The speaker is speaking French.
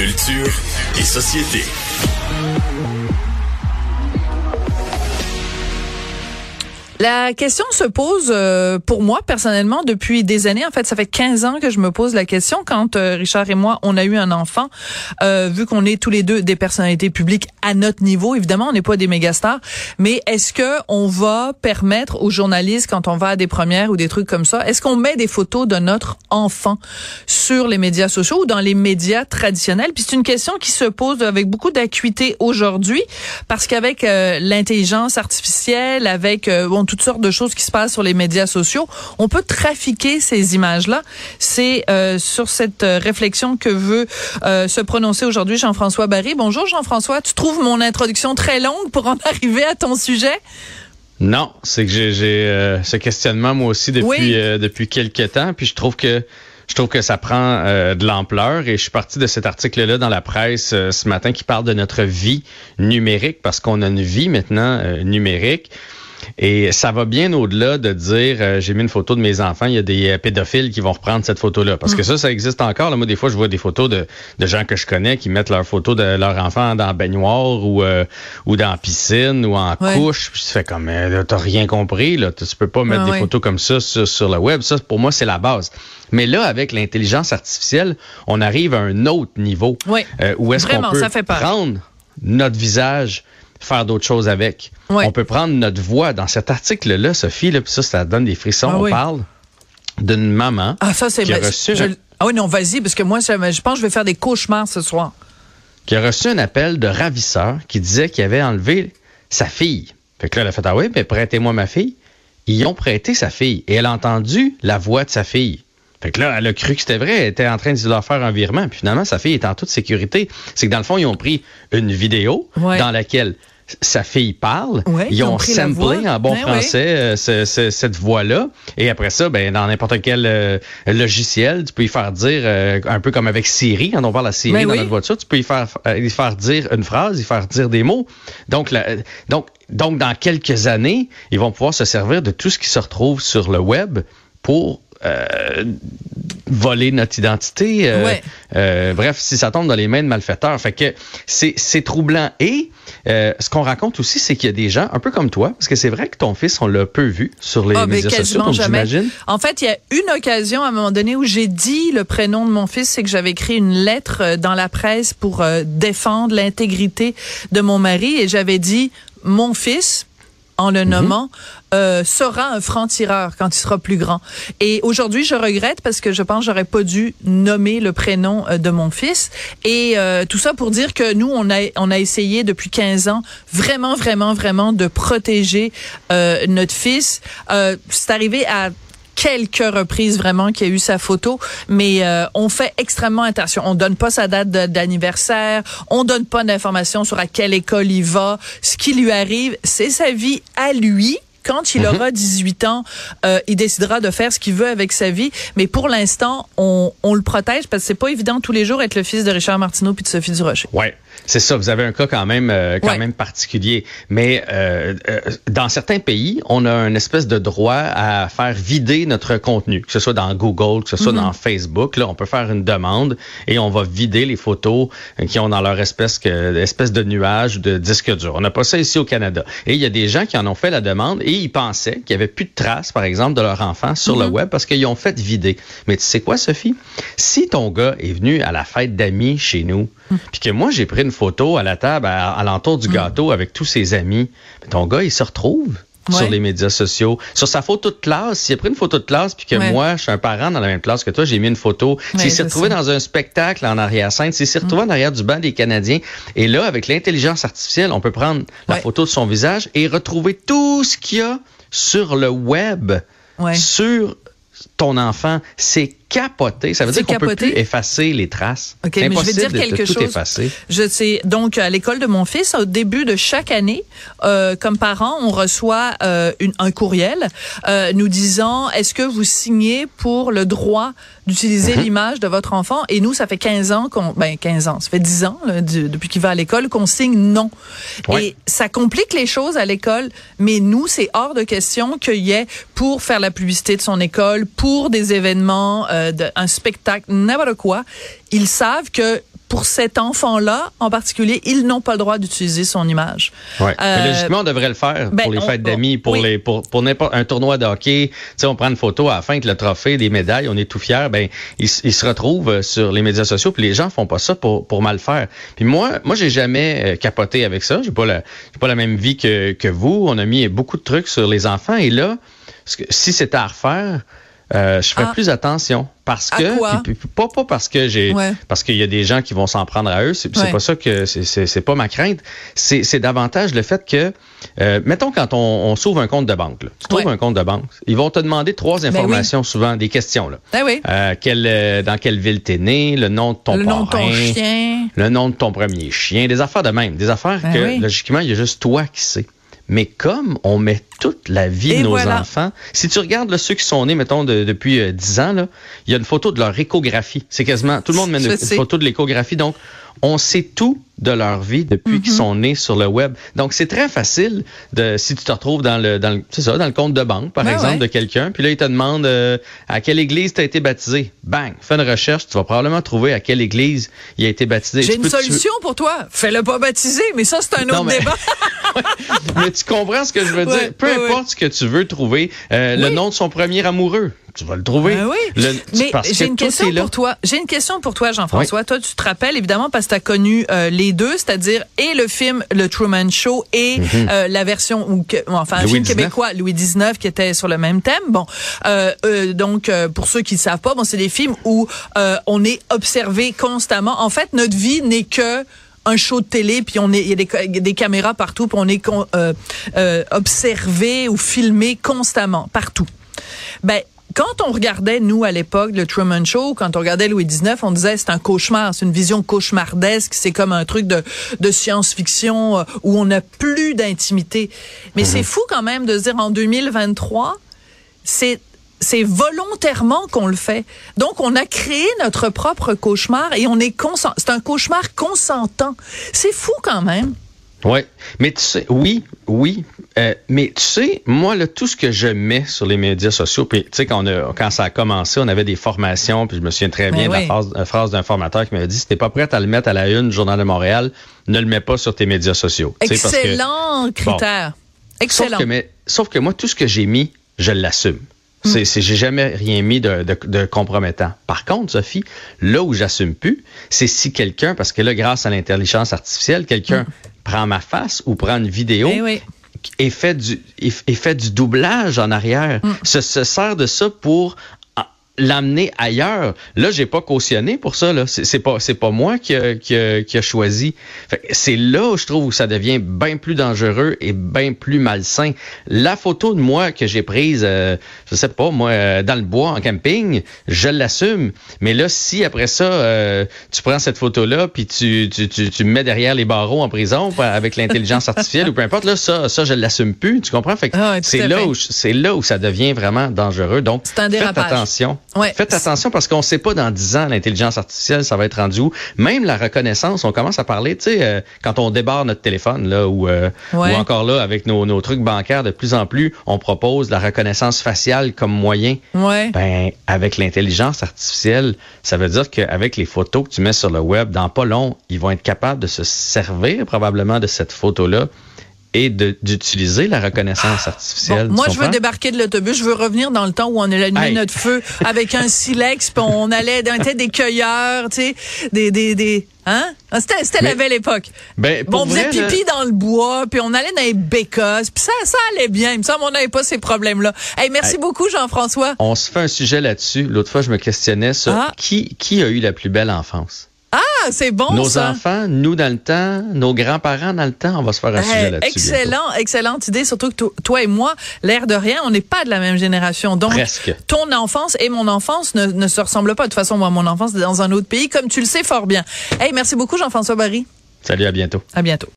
Culture et société. La question se pose euh, pour moi personnellement depuis des années. En fait, ça fait 15 ans que je me pose la question quand euh, Richard et moi on a eu un enfant. Euh, vu qu'on est tous les deux des personnalités publiques à notre niveau, évidemment, on n'est pas des mégastars, mais est-ce que on va permettre aux journalistes quand on va à des premières ou des trucs comme ça, est-ce qu'on met des photos de notre enfant sur les médias sociaux ou dans les médias traditionnels? Puis c'est une question qui se pose avec beaucoup d'acuité aujourd'hui parce qu'avec l'intelligence artificielle, avec bon toutes sortes de choses qui se passent sur les médias sociaux. On peut trafiquer ces images-là. C'est euh, sur cette euh, réflexion que veut euh, se prononcer aujourd'hui Jean-François Barry. Bonjour Jean-François. Tu trouves mon introduction très longue pour en arriver à ton sujet? Non, c'est que j'ai ce questionnement moi aussi depuis depuis quelques temps, puis je trouve que je trouve que ça prend de l'ampleur et je suis parti de cet article-là dans la presse ce matin qui parle de notre vie numérique parce qu'on a une vie maintenant numérique. Et ça va bien au-delà de dire euh, j'ai mis une photo de mes enfants, il y a des euh, pédophiles qui vont reprendre cette photo-là. Parce que mm. ça, ça existe encore. Là. Moi, des fois, je vois des photos de, de gens que je connais qui mettent leurs photos de leurs enfants dans la baignoire ou, euh, ou dans la piscine ou en couche. Puis tu fais comme t'as rien compris. Là. Tu peux pas mettre ah des photos comme ça sur, le web. Ça, pour moi, c'est la base. Mais là, avec l'intelligence artificielle, on arrive à un autre niveau. Oui. où est-ce qu'on peut prendre notre visage faire d'autres choses avec. On peut prendre notre voix. Dans cet article-là, Sophie, là, ça, ça donne des frissons. Ah on parle d'une maman ah, ça, qui a reçu... Ah oui, non, vas-y, parce que moi, je, pense que je vais faire des cauchemars ce soir. Qui a reçu un appel de ravisseur qui disait qu'il avait enlevé sa fille. Fait que là, elle a fait, ah oui, mais prêtez-moi ma fille. Ils ont prêté sa fille et elle a entendu la voix de sa fille. Fait que là, elle a cru que c'était vrai. Elle était en train de leur faire un virement. Puis finalement, sa fille est en toute sécurité. C'est que dans le fond, ils ont pris une vidéo dans laquelle sa fille parle. ils, ont, samplé en bon ben français euh, cette voix-là. Et après ça, ben, dans n'importe quel euh, logiciel, tu peux y faire dire, euh, un peu comme avec Siri, quand on parle à Siri ben dans notre voiture, tu peux y faire, y faire dire une phrase, y faire dire des mots. Donc, donc, donc, dans quelques années, ils vont pouvoir se servir de tout ce qui se retrouve sur le web pour voler notre identité. bref, si ça tombe dans les mains de malfaiteurs. Fait que c'est troublant. Et euh, ce qu'on raconte aussi, c'est qu'il y a des gens, un peu comme toi, parce que c'est vrai que ton fils, on l'a peu vu sur les ah, médias sociaux, donc j'imagine. En fait, il y a une occasion à un moment donné où j'ai dit le prénom de mon fils, c'est que j'avais écrit une lettre euh, dans la presse pour euh, défendre l'intégrité de mon mari et j'avais dit mon fils en le mhm. nommant, euh, sera un franc-tireur quand il sera plus grand. Et aujourd'hui, je regrette parce que je pense que j'aurais pas dû nommer le prénom euh, de mon fils. Et euh, tout ça pour dire que nous, on a, on a essayé depuis 15 ans vraiment, vraiment, vraiment de protéger euh, notre fils. c'est arrivé à quelques reprises vraiment qu'il y a eu sa photo, mais euh, on fait extrêmement attention. On donne pas sa date d'anniversaire, on donne pas d'informations sur à quelle école il va. Ce qui lui arrive, c'est sa vie à lui quand il mhm. aura 18 ans, euh, il décidera de faire ce qu'il veut avec sa vie. Mais pour l'instant, on, on, le protège parce que c'est pas évident tous les jours être le fils de Richard Martineau puis de Sophie Durocher. Ouais. C'est ça, vous avez un cas quand même euh, quand même particulier. Mais euh, euh, dans certains pays, on a une espèce de droit à faire vider notre contenu, que ce soit dans Google, que ce soit mhm. dans Facebook. Là, on peut faire une demande et on va vider les photos qui ont dans leur espèce que espèce de nuage de disque dur. On n'a pas ça ici au Canada. Et il y a des gens qui en ont fait la demande et ils pensaient qu'il y avait plus de traces, par exemple, de leur enfant sur le mhm. web parce qu'ils ont fait vider. Mais tu sais quoi, Sophie? Si ton gars est venu à la fête d'amis chez nous. Puis que moi j'ai pris une photo à la table, à, l'entour du mm. gâteau avec tous ses amis. ton gars, il se retrouve sur les médias sociaux. Sur sa photo de classe, s'il a pris une photo de classe, puis que moi, je suis un parent dans la même classe que toi, j'ai mis une photo. s'il s'est retrouvé dans un spectacle en arrière-scène, s'il s'est retrouvé mm. en arrière du banc des Canadiens, et là, avec l'intelligence artificielle, on peut prendre la photo de son visage et retrouver tout ce qu'il y a sur le web, sur ton enfant. C'est capoté. Ça veut dire qu'on peut plus effacer les traces. OK, mais je vais dire quelque chose. Effacer. Je sais. Donc, à l'école de mon fils, au début de chaque année, euh, comme parents, on reçoit euh, une, un courriel euh, nous disant est-ce que vous signez pour le droit d'utiliser mhm. l'image de votre enfant? Et nous, ça fait 15 ans qu'on, ben 15 ans, ça fait 10 ans là, depuis qu'il va à l'école qu'on signe non. Et ça complique les choses à l'école, mais nous, c'est hors de question qu'il y ait pour faire la publicité de son école, pour des événements. Euh, un spectacle, n'importe quoi, ils savent que pour cet enfant-là en particulier, ils n'ont pas le droit d'utiliser son image. Ouais. Euh, logiquement, on devrait le faire ben, pour les fêtes d'amis, pour les pour pour n'importe un tournoi de hockey. Tu sais, on prend une photo à la fin avec le trophée, des médailles, on est tout fiers. Ben, ils, se retrouvent sur les médias sociaux, puis les gens font pas ça pour pour mal faire. Puis moi, moi, j'ai jamais euh, capoté avec ça. J'ai pas la j'ai pas la même vie que que vous. On a mis beaucoup de trucs sur les enfants et là, si c'était à refaire euh, je ferais ah. plus attention parce que pas pas parce que j'ai parce qu'il y a des gens qui vont s'en prendre à eux. C'est pas ça que c'est pas ma crainte. C'est davantage le fait que euh, mettons quand on, on s'ouvre un compte de banque, là. tu trouves un compte de banque, ils vont te demander trois ben informations souvent, des questions là. Ben oui. euh, quel, euh, dans quelle ville t'es né, le nom de ton le nom de ton chien, le nom de ton premier chien, des affaires de même, des affaires ben que logiquement il y a juste toi qui sais. Mais comme on met toute la vie de nos enfants, si tu regardes ceux qui sont nés, mettons, depuis euh, 10 ans, là, il y a une photo de leur échographie. C'est quasiment, tout le monde met une, photo de l'échographie. Donc, on sait tout de leur vie depuis qu'ils mhm. sont nés sur le web. Donc, c'est très facile de, si tu te retrouves dans le, dans le, ça, dans le compte de banque, par ben exemple, de quelqu'un, puis là, il te demande euh, à quelle église tu as été baptisé? Bang! Fais une recherche, tu vas probablement trouver à quelle église il a été baptisé. J'ai une solution pour toi. Fais-le pas baptiser, mais ça, c'est un autre débat. mais tu comprends ce que je veux dire? Peu importe ce que tu veux trouver, euh, le nom de son premier amoureux, tu vas le trouver. Ben oui. mais j'ai une question pour toi. J'ai une question pour toi, Jean-François. Toi, tu te rappelles évidemment parce que tu as connu euh, les deux, c'est-à-dire et le film Le Truman Show et mhm. euh, la version ou enfin un film québécois Louis XIX qui était sur le même thème. Bon, donc pour ceux qui ne savent pas, bon, c'est des films où on est observé constamment. En fait, notre vie n'est que un show de télé, puis on est, il y a des, des caméras partout, puis on est observé ou filmé constamment partout. Ben quand on regardait, nous, à l'époque, le Truman Show, quand on regardait Louis XIX, on disait c'est un cauchemar, c'est une vision cauchemardesque, c'est comme un truc de, de science-fiction euh, où on n'a plus d'intimité. Mais c'est mhm. fou quand même de se dire en 2023, c'est c'est volontairement qu'on le fait. Donc, on a créé notre propre cauchemar et on est consent. C'est un cauchemar consentant. C'est fou quand même. Oui, mais tu sais, oui, oui, euh, mais tu sais, moi, là, tout ce que je mets sur les médias sociaux, puis tu sais, quand, quand ça a commencé, on avait des formations, puis je me souviens très bien de la phrase, d'un formateur qui m'a dit, si t'es pas prête à le mettre à la une du Journal de Montréal, ne le mets pas sur tes médias sociaux. Excellent critère. Excellent. Sauf que, mais, sauf que moi, tout ce que j'ai mis, je l'assume. C'est, c'est, j'ai jamais rien mis de, de, de, compromettant. Par contre, Sophie, là où j'assume plus, c'est si quelqu'un, parce que là, grâce à l'intelligence artificielle, quelqu'un mm. prend ma face ou prend une vidéo eh et fait du et, fait du doublage en arrière, mm. se, se sert de ça pour l'amener ailleurs. Là, j'ai pas cautionné pour ça. Là, c'est pas c'est pas moi qui a, qui a, choisi. C'est là où je trouve où ça devient bien plus dangereux et bien plus malsain. La photo de moi que j'ai prise, euh, je sais pas moi, euh, dans le bois en camping, je l'assume. Mais là, si après ça, euh, tu prends cette photo là puis tu, tu, tu, tu me mets derrière les barreaux en prison avec l'intelligence artificielle ou peu importe là, ça ça je l'assume plus. Tu comprends? Fait ah c'est là où c'est là où ça devient vraiment dangereux. Donc faites attention. Faites attention parce qu'on ne sait pas dans 10 ans l'intelligence artificielle, ça va être rendu où. Même la reconnaissance, on commence à parler, tu sais, euh, quand on débarre notre téléphone, là, ou, euh, ou encore là, avec nos, nos, trucs bancaires, de plus en plus, on propose la reconnaissance faciale comme moyen. Ouais. Ben, avec l'intelligence artificielle, ça veut dire qu'avec les photos que tu mets sur le web, dans pas long, ils vont être capables de se servir probablement de cette photo-là et d'utiliser la reconnaissance artificielle. moi, je veux débarquer de l'autobus. Je veux revenir dans le temps où on allumé notre feu avec un silex, puis on allait, on était des cueilleurs, tu sais, des, des, des, hein? Ah, c'était la belle époque. Ben, bon, on faisait pipi dans le bois, puis on allait dans les bécosses, puis ça, ça allait bien. Il me semble qu'on n'avait pas ces problèmes-là. Hey, merci beaucoup, Jean-François. On se fait un sujet là-dessus. L'autre fois, je me questionnais sur ah. qui, qui a eu la plus belle enfance? Ah, c'est bon Nos enfants, nous dans le temps, nos grands-parents dans le temps, on va se faire un sujet là-dessus. Excellent, excellente idée. Surtout que toi et moi, l'air de rien, on n'est pas de la même génération. Donc, ton enfance et mon enfance ne, se ressemblent pas. De toute façon, moi, mon enfance est dans un autre pays, comme tu le sais fort bien. Hey, merci beaucoup, Jean-François Barry. Salut, à bientôt. À bientôt.